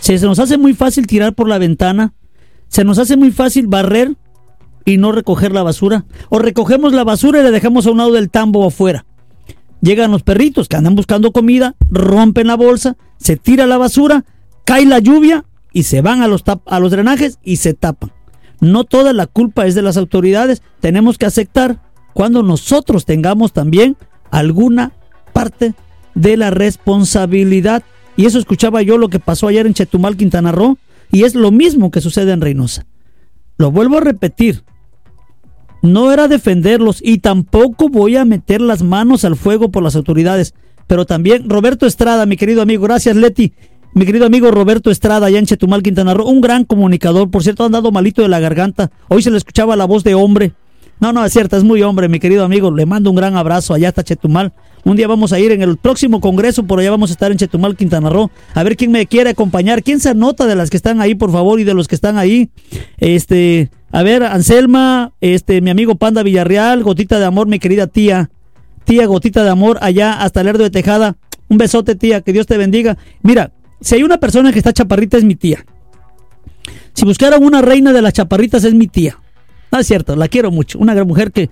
Se nos hace muy fácil tirar por la ventana. Se nos hace muy fácil barrer y no recoger la basura. O recogemos la basura y la dejamos a un lado del tambo afuera. Llegan los perritos que andan buscando comida, rompen la bolsa, se tira la basura, cae la lluvia y se van a los, a los drenajes y se tapan. No toda la culpa es de las autoridades. Tenemos que aceptar cuando nosotros tengamos también alguna parte de la responsabilidad. Y eso escuchaba yo lo que pasó ayer en Chetumal, Quintana Roo, y es lo mismo que sucede en Reynosa. Lo vuelvo a repetir. No era defenderlos y tampoco voy a meter las manos al fuego por las autoridades. Pero también Roberto Estrada, mi querido amigo, gracias Leti mi querido amigo Roberto Estrada, allá en Chetumal, Quintana Roo, un gran comunicador, por cierto, ha andado malito de la garganta. Hoy se le escuchaba la voz de hombre. No, no, es cierto, es muy hombre, mi querido amigo. Le mando un gran abrazo allá hasta Chetumal. Un día vamos a ir en el próximo congreso, por allá vamos a estar en Chetumal, Quintana Roo. A ver quién me quiere acompañar. ¿Quién se anota de las que están ahí, por favor, y de los que están ahí? Este, a ver, Anselma, este, mi amigo Panda Villarreal, Gotita de Amor, mi querida tía. Tía Gotita de Amor, allá hasta Lerdo de Tejada. Un besote, tía, que Dios te bendiga. Mira, si hay una persona que está chaparrita es mi tía. Si buscaran una reina de las chaparritas es mi tía. No es cierto, la quiero mucho. Una gran mujer que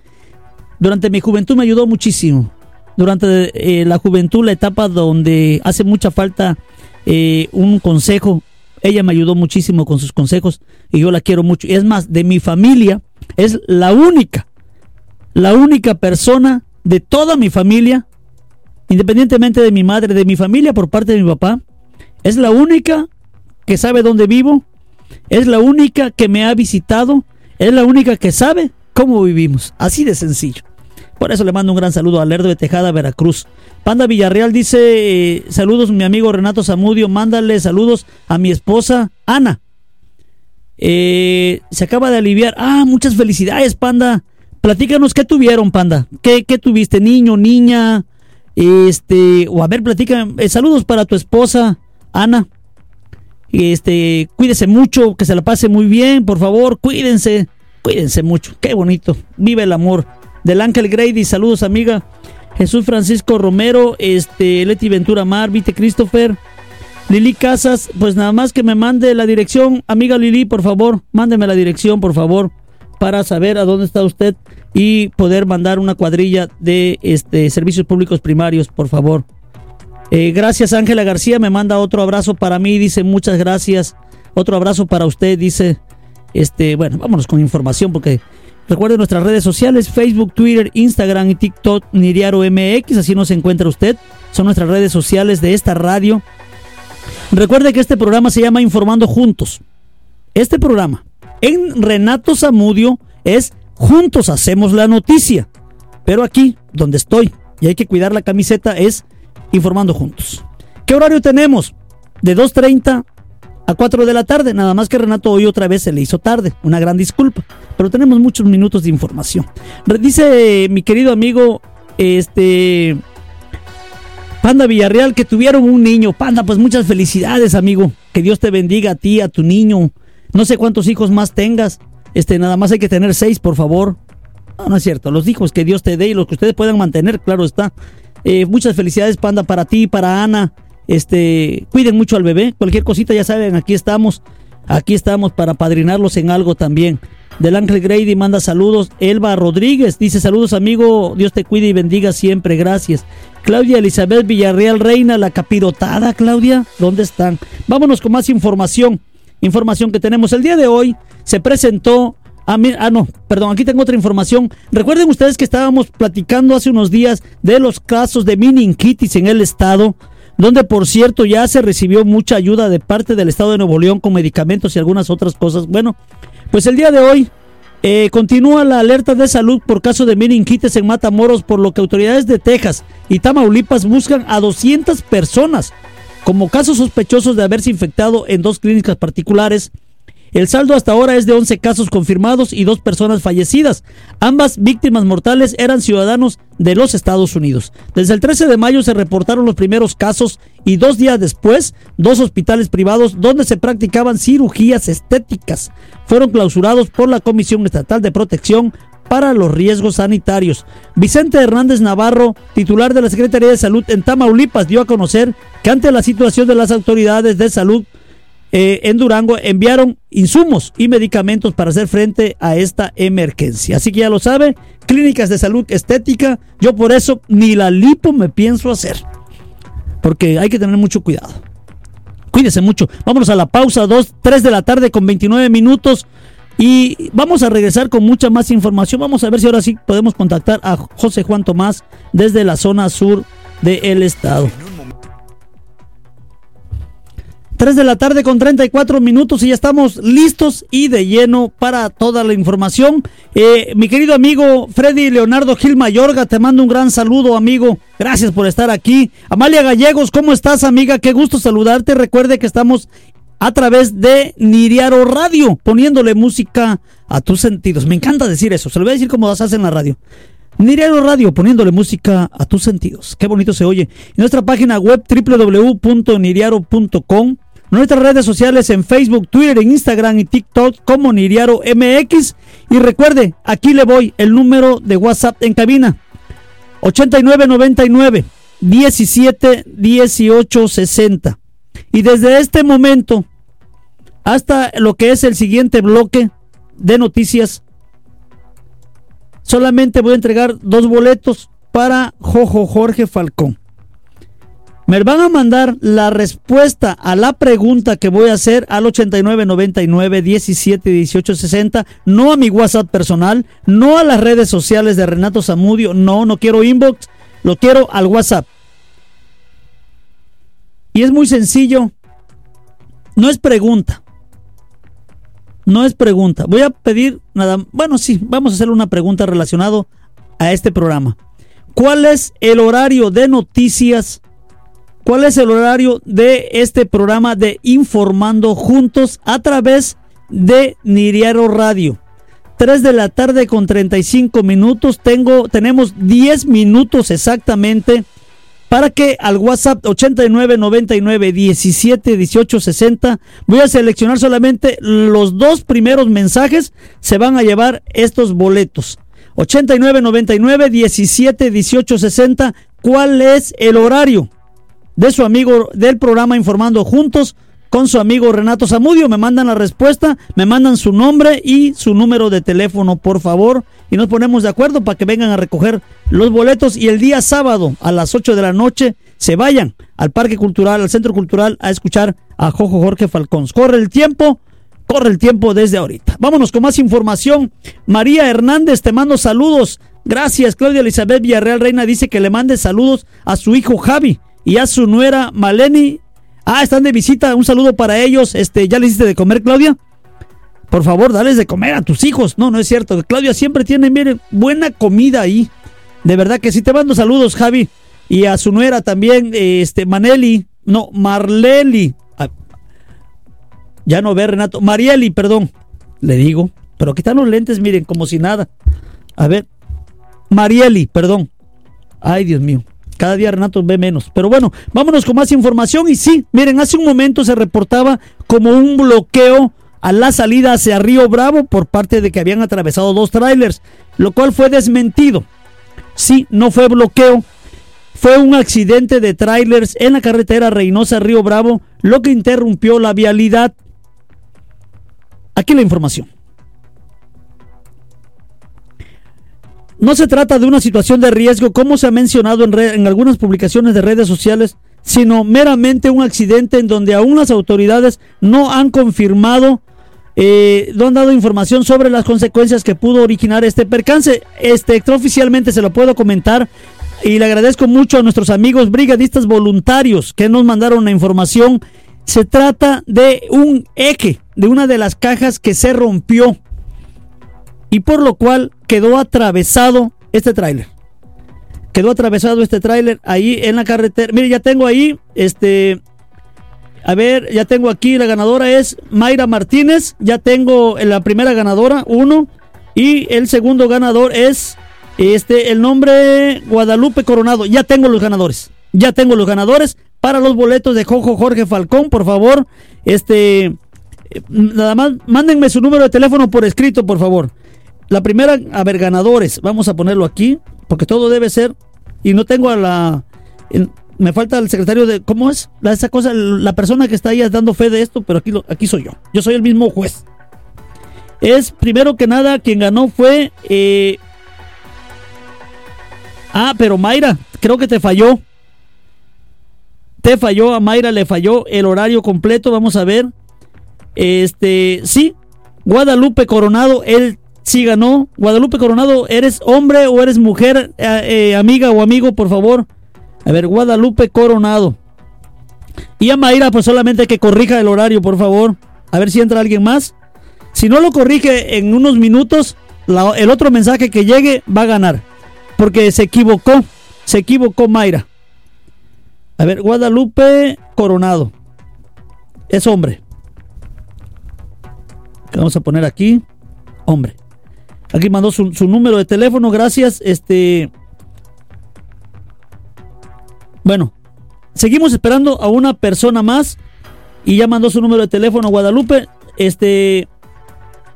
durante mi juventud me ayudó muchísimo. Durante eh, la juventud, la etapa donde hace mucha falta eh, un consejo, ella me ayudó muchísimo con sus consejos y yo la quiero mucho. Y es más, de mi familia, es la única, la única persona de toda mi familia, independientemente de mi madre, de mi familia por parte de mi papá, es la única que sabe dónde vivo. Es la única que me ha visitado. Es la única que sabe cómo vivimos. Así de sencillo. Por eso le mando un gran saludo a Lerdo de Tejada, Veracruz. Panda Villarreal dice, eh, saludos mi amigo Renato Zamudio, mándale saludos a mi esposa Ana. Eh, se acaba de aliviar. Ah, muchas felicidades, Panda. Platícanos qué tuvieron, Panda. ¿Qué, qué tuviste, niño, niña? Este, o a ver, platica. Eh, saludos para tu esposa. Ana, este, cuídese mucho, que se la pase muy bien, por favor, cuídense. Cuídense mucho, qué bonito. Vive el amor. Del Ángel Grady, saludos amiga. Jesús Francisco Romero, este, Leti Ventura Mar, Vite Christopher, Lili Casas, pues nada más que me mande la dirección, amiga Lili, por favor, mándeme la dirección, por favor, para saber a dónde está usted y poder mandar una cuadrilla de este servicios públicos primarios, por favor. Eh, gracias Ángela García, me manda otro abrazo para mí, dice muchas gracias. Otro abrazo para usted, dice, este, bueno, vámonos con información porque recuerde nuestras redes sociales, Facebook, Twitter, Instagram y TikTok, Niriaro MX, así nos encuentra usted. Son nuestras redes sociales de esta radio. Recuerde que este programa se llama Informando Juntos. Este programa en Renato Zamudio es Juntos Hacemos la Noticia. Pero aquí, donde estoy, y hay que cuidar la camiseta, es Informando Juntos. ¿Qué horario tenemos? De 2.30 a 4 de la tarde. Nada más que Renato hoy otra vez se le hizo tarde. Una gran disculpa. Pero tenemos muchos minutos de información. Dice mi querido amigo, este... Panda Villarreal, que tuvieron un niño. Panda, pues muchas felicidades, amigo. Que Dios te bendiga a ti, a tu niño. No sé cuántos hijos más tengas. Este, nada más hay que tener seis, por favor. No, no es cierto. Los hijos que Dios te dé y los que ustedes puedan mantener, claro está. Eh, muchas felicidades, Panda, para ti, para Ana. Este, cuiden mucho al bebé. Cualquier cosita, ya saben, aquí estamos. Aquí estamos para padrinarlos en algo también. Del Ángel Grady manda saludos. Elba Rodríguez dice saludos amigo. Dios te cuide y bendiga siempre. Gracias. Claudia Elizabeth Villarreal Reina, la capirotada, Claudia. ¿Dónde están? Vámonos con más información. Información que tenemos el día de hoy. Se presentó Ah, ah, no, perdón, aquí tengo otra información. Recuerden ustedes que estábamos platicando hace unos días de los casos de meningitis en el estado, donde por cierto ya se recibió mucha ayuda de parte del estado de Nuevo León con medicamentos y algunas otras cosas. Bueno, pues el día de hoy eh, continúa la alerta de salud por caso de meningitis en Matamoros, por lo que autoridades de Texas y Tamaulipas buscan a 200 personas como casos sospechosos de haberse infectado en dos clínicas particulares el saldo hasta ahora es de 11 casos confirmados y dos personas fallecidas. Ambas víctimas mortales eran ciudadanos de los Estados Unidos. Desde el 13 de mayo se reportaron los primeros casos y dos días después, dos hospitales privados donde se practicaban cirugías estéticas fueron clausurados por la Comisión Estatal de Protección para los Riesgos Sanitarios. Vicente Hernández Navarro, titular de la Secretaría de Salud en Tamaulipas, dio a conocer que ante la situación de las autoridades de salud eh, en Durango enviaron insumos y medicamentos para hacer frente a esta emergencia. Así que ya lo sabe, clínicas de salud estética, yo por eso ni la lipo me pienso hacer. Porque hay que tener mucho cuidado. Cuídese mucho. Vámonos a la pausa, 2, 3 de la tarde con 29 minutos. Y vamos a regresar con mucha más información. Vamos a ver si ahora sí podemos contactar a José Juan Tomás desde la zona sur del estado. 3 de la tarde con 34 minutos y ya estamos listos y de lleno para toda la información. Eh, mi querido amigo Freddy Leonardo Gil Mayorga, te mando un gran saludo, amigo. Gracias por estar aquí. Amalia Gallegos, ¿cómo estás, amiga? Qué gusto saludarte. Recuerde que estamos a través de Niriaro Radio, poniéndole música a tus sentidos. Me encanta decir eso, se lo voy a decir como vas en la radio. Niriaro Radio, poniéndole música a tus sentidos. Qué bonito se oye. nuestra página web www.niriaro.com nuestras redes sociales en Facebook, Twitter, Instagram y TikTok como Niriaro MX. Y recuerde, aquí le voy el número de WhatsApp en cabina. 8999 17 18 60. Y desde este momento hasta lo que es el siguiente bloque de noticias, solamente voy a entregar dos boletos para Jojo Jorge Falcón. Me van a mandar la respuesta a la pregunta que voy a hacer al 8999 17 18 60, no a mi WhatsApp personal, no a las redes sociales de Renato Zamudio, no, no quiero inbox, lo quiero al WhatsApp. Y es muy sencillo, no es pregunta. No es pregunta. Voy a pedir nada, bueno, sí, vamos a hacer una pregunta relacionada a este programa. ¿Cuál es el horario de noticias ¿Cuál es el horario de este programa de Informando Juntos a través de Niriaro Radio? 3 de la tarde con 35 minutos. Tengo, tenemos 10 minutos exactamente para que al WhatsApp 8999 17 18 60 voy a seleccionar solamente los dos primeros mensajes, se van a llevar estos boletos. 8999 17 18 60, ¿cuál es el horario de su amigo del programa Informando Juntos? con su amigo Renato Zamudio. Me mandan la respuesta, me mandan su nombre y su número de teléfono, por favor. Y nos ponemos de acuerdo para que vengan a recoger los boletos y el día sábado a las 8 de la noche se vayan al Parque Cultural, al Centro Cultural a escuchar a Jojo Jorge Falcón. Corre el tiempo, corre el tiempo desde ahorita. Vámonos con más información. María Hernández, te mando saludos. Gracias, Claudia Elizabeth Villarreal Reina dice que le mande saludos a su hijo Javi y a su nuera Maleni Ah, están de visita. Un saludo para ellos. Este, ¿ya les hiciste de comer, Claudia? Por favor, dales de comer a tus hijos. No, no es cierto. Claudia siempre tiene, miren, buena comida ahí. De verdad que sí. Te mando saludos, Javi. Y a su nuera también, este, Maneli. No, Marleli. Ah, ya no ve, Renato. Marieli, perdón. Le digo. Pero aquí están los lentes, miren, como si nada. A ver. Marieli, perdón. Ay, Dios mío. Cada día Renato ve menos. Pero bueno, vámonos con más información. Y sí, miren, hace un momento se reportaba como un bloqueo a la salida hacia Río Bravo por parte de que habían atravesado dos trailers, lo cual fue desmentido. Sí, no fue bloqueo, fue un accidente de trailers en la carretera Reynosa-Río Bravo, lo que interrumpió la vialidad. Aquí la información. No se trata de una situación de riesgo, como se ha mencionado en, algunas publicaciones de redes sociales, sino meramente un accidente en donde aún las autoridades no han confirmado, eh, no han dado información sobre las consecuencias que pudo originar este percance. Este, extraoficialmente se lo puedo comentar y le agradezco mucho a nuestros amigos brigadistas voluntarios que nos mandaron la información. Se trata de un eje, de una de las cajas que se rompió y por lo cual quedó atravesado este tráiler. Quedó atravesado este tráiler ahí en la carretera. Mire, ya tengo ahí, este, a ver, ya tengo aquí, la ganadora es Mayra Martínez, ya tengo la primera ganadora, uno, y el segundo ganador es, este, el nombre Guadalupe Coronado, ya tengo los ganadores, ya tengo los ganadores para los boletos de Jojo Jorge Falcón, por favor, este, nada más, mándenme su número de teléfono por escrito, por favor. La primera, a ver, ganadores. Vamos a ponerlo aquí, porque todo debe ser. Y no tengo a la. me falta el secretario de. ¿Cómo es? La, esa cosa, la persona que está ahí dando fe de esto, pero aquí, aquí soy yo. Yo soy el mismo juez. Es primero que nada, quien ganó fue. Eh, ah, pero Mayra, creo que te falló. Te falló, a Mayra le falló el horario completo. Vamos a ver. Este, sí, Guadalupe Coronado, él Sí ganó. Guadalupe Coronado, ¿eres hombre o eres mujer, eh, eh, amiga o amigo, por favor? A ver, Guadalupe Coronado. Y a Mayra, pues solamente que corrija el horario, por favor. A ver si entra alguien más. Si no lo corrige en unos minutos, el otro mensaje que llegue va a ganar. Porque se equivocó. Se equivocó Mayra. A ver, Guadalupe Coronado. Es hombre. Vamos a poner aquí. Hombre. Aquí mandó su, número de teléfono, gracias. Este. Bueno, seguimos esperando a una persona más. Y ya mandó su número de teléfono Guadalupe. Este.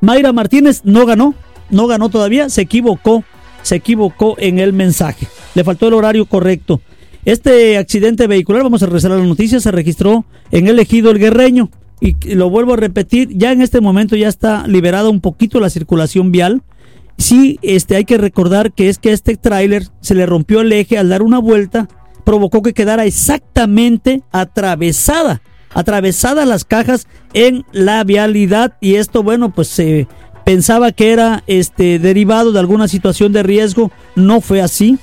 Mayra Martínez no ganó. No ganó todavía. Se equivocó. Se equivocó en el mensaje. Le faltó el horario correcto. Este accidente vehicular, vamos a regresar a la noticia, se registró en el ejido El Guerreño. Y lo vuelvo a repetir, ya en este momento ya está liberada un poquito la circulación vial sí este, hay que recordar que es que este tráiler se le rompió el eje al dar una vuelta, provocó que quedara exactamente atravesada, atravesada las cajas en la vialidad y esto, bueno, pues se pensaba que era este derivado de alguna situación de riesgo, no fue así.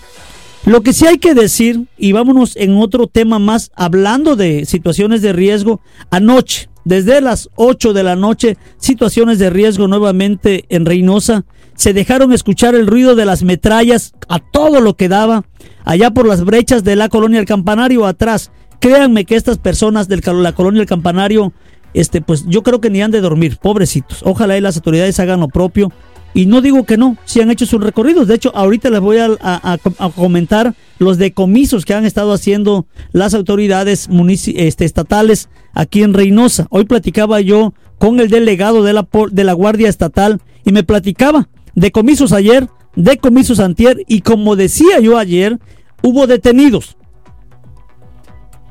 Lo que sí hay que decir, y vámonos en otro tema más, hablando de situaciones de riesgo, anoche, desde las 8 de la noche, situaciones de riesgo nuevamente en Reynosa, se dejaron escuchar el ruido de las metrallas a todo lo que daba, allá por las brechas de la colonia El Campanario atrás. Créanme que estas personas de la colonia El Campanario, este, pues yo creo que ni han de dormir, pobrecitos. Ojalá y las autoridades hagan lo propio. Y no digo que no, si han hecho sus recorridos. De hecho, ahorita les voy a, comentar los decomisos que han estado haciendo las autoridades este, estatales aquí en Reynosa. Hoy platicaba yo con el delegado de la, de la Guardia Estatal y me platicaba decomisos ayer, decomisos antier y como decía yo ayer, hubo detenidos.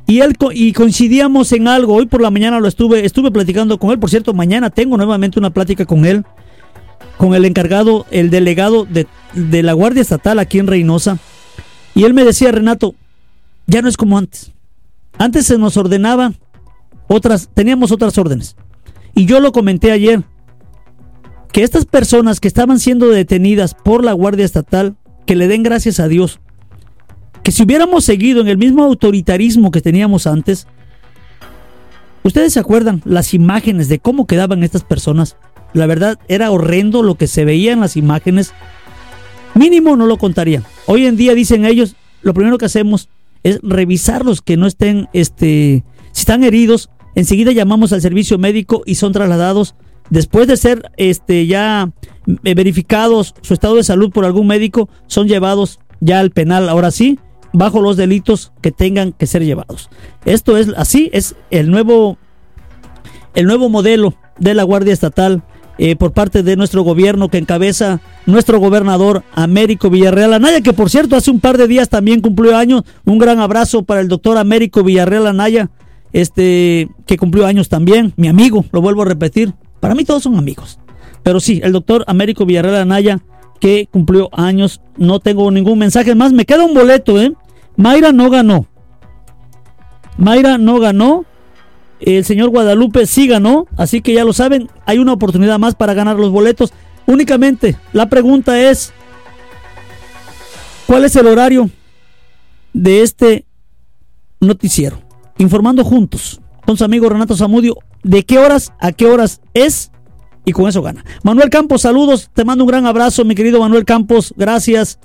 Y él y coincidíamos en algo. Hoy por la mañana lo estuve estuve platicando con él. Por cierto, mañana tengo nuevamente una plática con él con el encargado, el delegado de, de la Guardia Estatal aquí en Reynosa. Y él me decía, Renato, ya no es como antes. Antes se nos ordenaba otras, teníamos otras órdenes. Y yo lo comenté ayer, que estas personas que estaban siendo detenidas por la Guardia Estatal, que le den gracias a Dios, que si hubiéramos seguido en el mismo autoritarismo que teníamos antes, ¿ustedes se acuerdan las imágenes de cómo quedaban estas personas? La verdad era horrendo lo que se veía en las imágenes. Mínimo no lo contarían. Hoy en día dicen ellos, lo primero que hacemos es revisarlos que no estén, este, si están heridos, enseguida llamamos al servicio médico y son trasladados después de ser, este, ya eh, verificados su estado de salud por algún médico, son llevados ya al penal. Ahora sí, bajo los delitos que tengan que ser llevados. Esto es así, es el nuevo, el nuevo modelo de la Guardia Estatal eh, por parte de nuestro gobierno que encabeza nuestro gobernador Américo Villarreal Anaya, que por cierto hace un par de días también cumplió años. Un gran abrazo para el doctor Américo Villarreal Anaya, este, que cumplió años también, mi amigo, lo vuelvo a repetir. Para mí todos son amigos. Pero sí, el doctor Américo Villarreal Anaya, que cumplió años. No tengo ningún mensaje más. Me queda un boleto, ¿eh? Mayra no ganó. Mayra no ganó. El señor Guadalupe sí ganó, así que ya lo saben, hay una oportunidad más para ganar los boletos. Únicamente, la pregunta es, ¿cuál es el horario de este noticiero? Informando juntos con su amigo Renato Zamudio de qué horas a qué horas es y con eso gana. Manuel Campos, saludos, te mando un gran abrazo, mi querido Manuel Campos, gracias.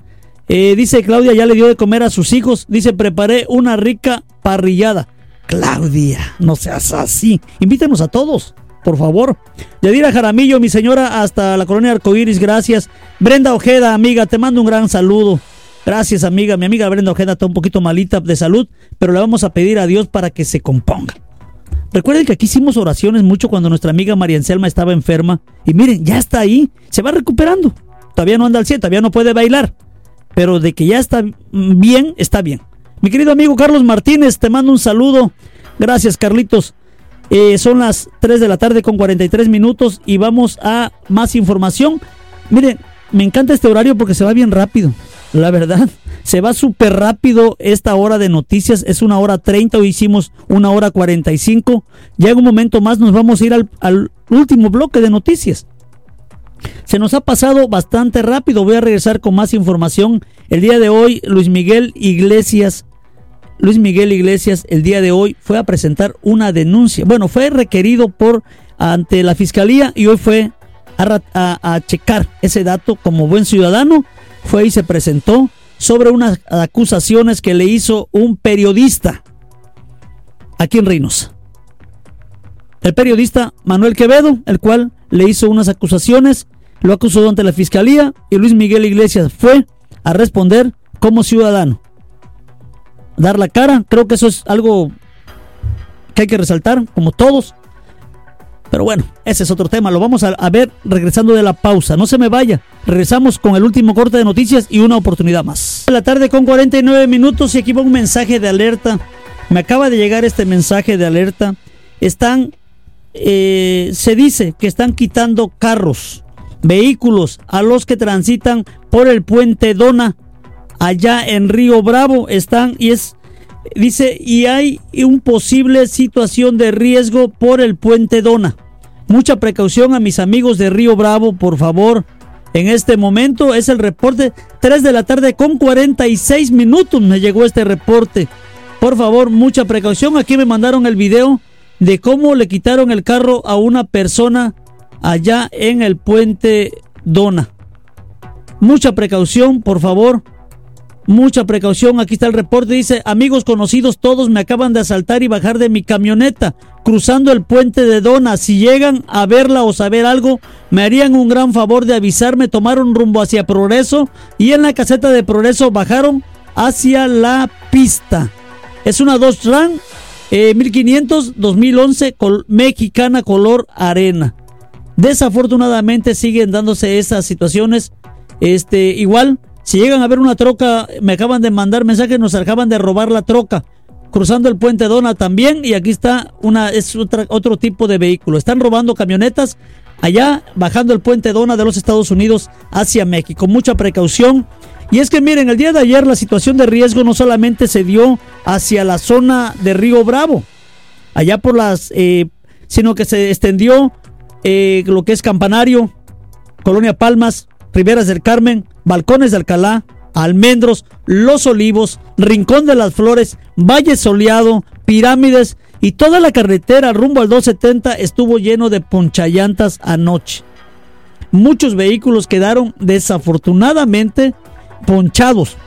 Eh, dice Claudia, ya le dio de comer a sus hijos, dice, preparé una rica parrillada. Claudia, no seas así. Invítenos a todos, por favor. Yadira Jaramillo, mi señora, hasta la colonia Arcoiris, gracias. Brenda Ojeda, amiga, te mando un gran saludo. Gracias, amiga. Mi amiga Brenda Ojeda está un poquito malita de salud, pero le vamos a pedir a Dios para que se componga. Recuerden que aquí hicimos oraciones mucho cuando nuestra amiga María Anselma estaba enferma. Y miren, ya está ahí, se va recuperando. Todavía no anda al 100, todavía no puede bailar. Pero de que ya está bien, está bien. Mi querido amigo Carlos Martínez, te mando un saludo. Gracias, Carlitos. Eh, son las 3 de la tarde con 43 minutos y vamos a más información. Miren, me encanta este horario porque se va bien rápido, la verdad. Se va súper rápido esta hora de noticias. Es una hora 30, hoy hicimos una hora 45. Ya en un momento más nos vamos a ir al, al último bloque de noticias. Se nos ha pasado bastante rápido. Voy a regresar con más información. El día de hoy, Luis Miguel Iglesias, Luis Miguel Iglesias, el día de hoy fue a presentar una denuncia. Bueno, fue requerido por ante la fiscalía y hoy fue a, checar ese dato como buen ciudadano. Fue y se presentó sobre unas acusaciones que le hizo un periodista aquí en Reynosa. El periodista Manuel Quevedo, el cual le hizo unas acusaciones, lo acusó ante la fiscalía y Luis Miguel Iglesias fue a responder como ciudadano. Dar la cara, creo que eso es algo que hay que resaltar, como todos. Pero bueno, ese es otro tema, lo vamos a, ver regresando de la pausa. No se me vaya, regresamos con el último corte de noticias y una oportunidad más. La tarde con 49 minutos y aquí va un mensaje de alerta. Me acaba de llegar este mensaje de alerta. Están eh, se dice que están quitando carros, vehículos a los que transitan por el puente Dona, allá en Río Bravo están y es dice y hay un posible situación de riesgo por el puente Dona. Mucha precaución a mis amigos de Río Bravo, por favor. En este momento es el reporte 3 de la tarde con 46 minutos me llegó este reporte. Por favor, mucha precaución. Aquí me mandaron el video de cómo le quitaron el carro a una persona allá en el puente Dona. Mucha precaución, por favor. Mucha precaución. Aquí está el reporte. Dice, amigos conocidos, todos me acaban de asaltar y bajar de mi camioneta cruzando el puente de Dona. Si llegan a verla o saber algo, me harían un gran favor de avisarme. Tomaron rumbo hacia Progreso y en la caseta de Progreso bajaron hacia la pista. Es una Dodge Ram 1500 2011 mexicana color arena. Desafortunadamente siguen dándose esas situaciones. Este, igual, si llegan a ver una troca, me acaban de mandar mensajes, nos acaban de robar la troca. Cruzando el puente Dona también, y aquí está una, es otro tipo de vehículo. Están robando camionetas allá, bajando el puente Dona de los Estados Unidos hacia México. Mucha precaución. Y es que miren, el día de ayer la situación de riesgo no solamente se dio hacia la zona de Río Bravo, allá por las, eh, sino que se extendió eh, lo que es Campanario, Colonia Palmas, Riberas del Carmen, Balcones de Alcalá, Almendros, Los Olivos, Rincón de las Flores, Valle Soleado, Pirámides y toda la carretera rumbo al 270 estuvo lleno de ponchallantas anoche. Muchos vehículos quedaron desafortunadamente ponchados.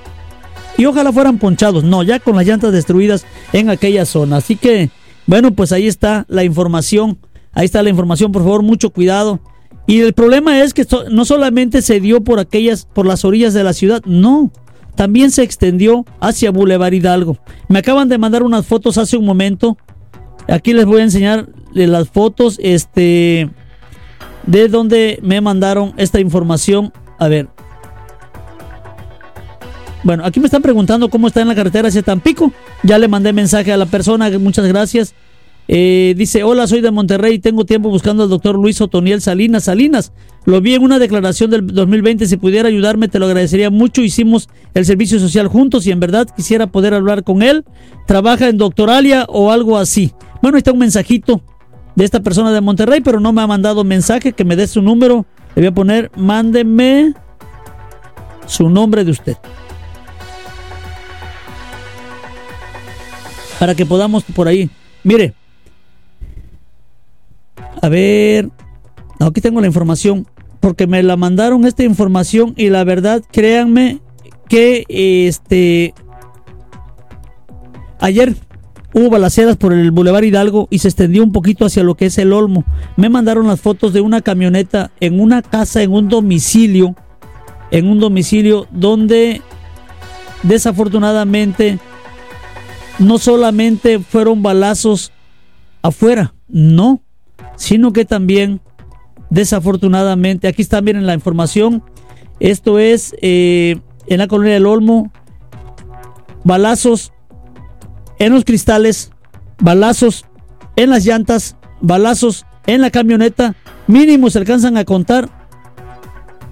Y ojalá fueran ponchados. No, ya con las llantas destruidas en aquella zona. Así que, bueno, pues ahí está la información Ahí está la información, por favor, mucho cuidado. Y el problema es que no solamente se dio por aquellas, por las orillas de la ciudad, no, también se extendió hacia Boulevard Hidalgo. Me acaban de mandar unas fotos hace un momento. Aquí les voy a enseñar las fotos, este, de donde me mandaron esta información. A ver. Bueno, aquí me están preguntando cómo está en la carretera hacia Tampico. Ya le mandé mensaje a la persona, muchas gracias. Eh, dice, hola, soy de Monterrey, tengo tiempo buscando al doctor Luis Otoniel Salinas. Salinas, lo vi en una declaración del 2020, si pudiera ayudarme te lo agradecería mucho. Hicimos el servicio social juntos y en verdad quisiera poder hablar con él. Trabaja en Doctoralia o algo así. Bueno, está un mensajito de esta persona de Monterrey, pero no me ha mandado mensaje, que me dé su número. Le voy a poner, mándeme su nombre de usted. Para que podamos por ahí. Mire, a ver, aquí tengo la información, porque me la mandaron esta información y la verdad, créanme que este ayer hubo balaceras por el Boulevard Hidalgo y se extendió un poquito hacia lo que es el Olmo. Me mandaron las fotos de una camioneta en una casa, en un domicilio, en un domicilio donde desafortunadamente no solamente fueron balazos afuera, no, sino que también, desafortunadamente, aquí está, miren la información, esto es eh, en la colonia del Olmo, balazos en los cristales, balazos en las llantas, balazos en la camioneta, mínimo se alcanzan a contar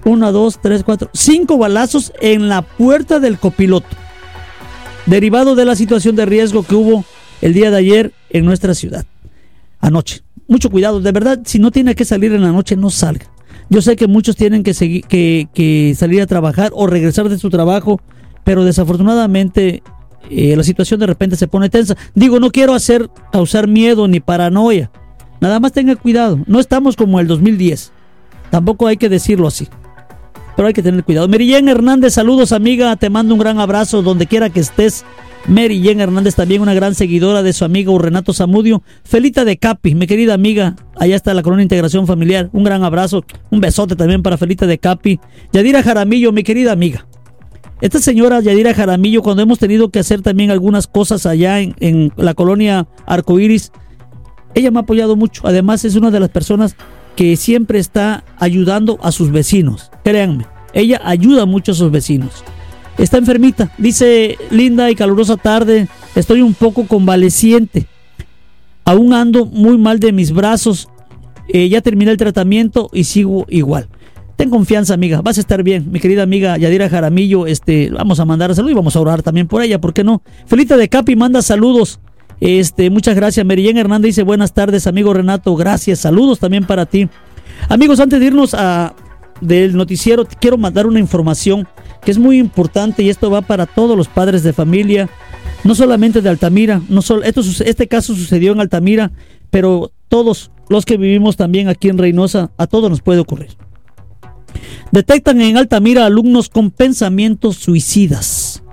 uno, dos, tres, cuatro, cinco balazos en la puerta del copiloto, derivado de la situación de riesgo que hubo el día de ayer en nuestra ciudad, anoche mucho cuidado. De verdad, si no tiene que salir en la noche, no salga. Yo sé que muchos tienen que, seguir, que, salir a trabajar o regresar de su trabajo, pero desafortunadamente eh, la situación de repente se pone tensa. Digo, no quiero hacer causar miedo ni paranoia. Nada más tenga cuidado. No estamos como el 2010. Tampoco hay que decirlo así. Pero hay que tener cuidado. Merillén Hernández, saludos amiga. Te mando un gran abrazo donde quiera que estés. Mary Hernández, también una gran seguidora de su amigo Renato Zamudio. Felita de Capi, mi querida amiga, allá está la Colonia Integración Familiar. Un gran abrazo, un besote también para Felita de Capi. Yadira Jaramillo, mi querida amiga. Esta señora Yadira Jaramillo, cuando hemos tenido que hacer también algunas cosas allá en, en la colonia Arcoiris, ella me ha apoyado mucho. Además, es una de las personas que siempre está ayudando a sus vecinos. Créanme, ella ayuda mucho a sus vecinos. Está enfermita. Dice, linda y calurosa tarde, estoy un poco convaleciente. Aún ando muy mal de mis brazos. Eh, ya terminé el tratamiento y sigo igual. Ten confianza, amiga. Vas a estar bien. Mi querida amiga Yadira Jaramillo, este, vamos a mandar salud y vamos a orar también por ella, ¿por qué no? Felita de Capi manda saludos. Este, muchas gracias. Merillén Hernández dice buenas tardes, amigo Renato. Gracias. Saludos también para ti. Amigos, antes de irnos a, del noticiero, quiero mandar una información que es muy importante y esto va para todos los padres de familia, no solamente de Altamira, no solo, este caso sucedió en Altamira, pero todos los que vivimos también aquí en Reynosa, a todos nos puede ocurrir. Detectan en Altamira alumnos con pensamientos suicidas.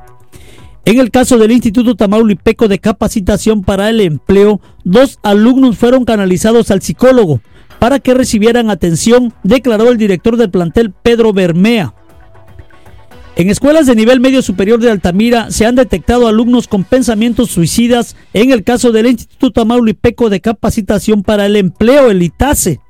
En el caso del Instituto Tamaulipeco de Capacitación para el Empleo, dos alumnos fueron canalizados al psicólogo para que recibieran atención, declaró el director del plantel Pedro Bermea. En escuelas de nivel medio superior de Altamira se han detectado alumnos con pensamientos suicidas en el caso del Instituto Tamaulipeco de Capacitación para el Empleo, el ITASE.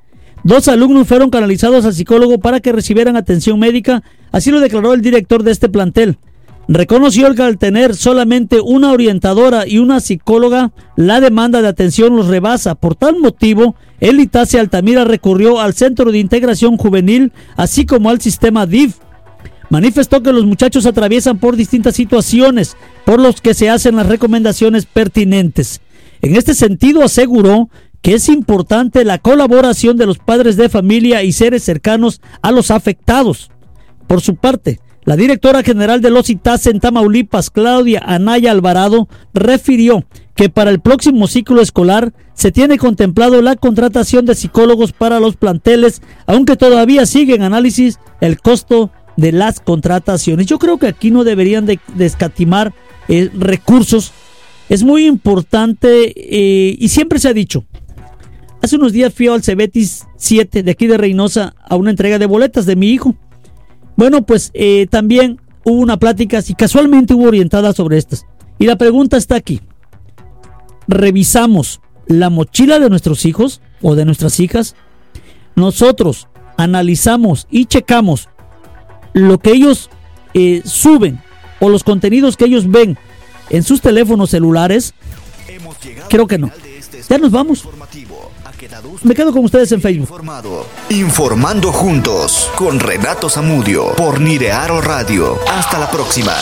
Dos alumnos fueron canalizados al psicólogo para que recibieran atención médica, así lo declaró el director de este plantel. Reconoció que al tener solamente una orientadora y una psicóloga, la demanda de atención los rebasa. Por tal motivo, el ITASE Altamira recurrió al Centro de Integración Juvenil, así como al sistema DIF. Manifestó que los muchachos atraviesan por distintas situaciones, por los que se hacen las recomendaciones pertinentes. En este sentido, aseguró que es importante la colaboración de los padres de familia y seres cercanos a los afectados. Por su parte, la directora general de los ITAS en Tamaulipas, Claudia Anaya Alvarado, refirió que para el próximo ciclo escolar se tiene contemplado la contratación de psicólogos para los planteles, aunque todavía sigue en análisis el costo de las contrataciones. Yo creo que aquí no deberían de, escatimar eh, recursos. Es muy importante eh, y siempre se ha dicho. Hace unos días fui al Cebetis 7 de aquí de Reynosa a una entrega de boletas de mi hijo. Bueno, pues eh, también hubo una plática, si casualmente hubo orientada sobre estas. Y la pregunta está aquí. ¿Revisamos la mochila de nuestros hijos o de nuestras hijas? Nosotros analizamos y checamos lo que ellos eh, suben o los contenidos que ellos ven en sus teléfonos celulares, creo que no. Este ya nos vamos. Me quedo con ustedes en Facebook. Informando juntos con Renato Zamudio por Nirearo Radio. Hasta la próxima.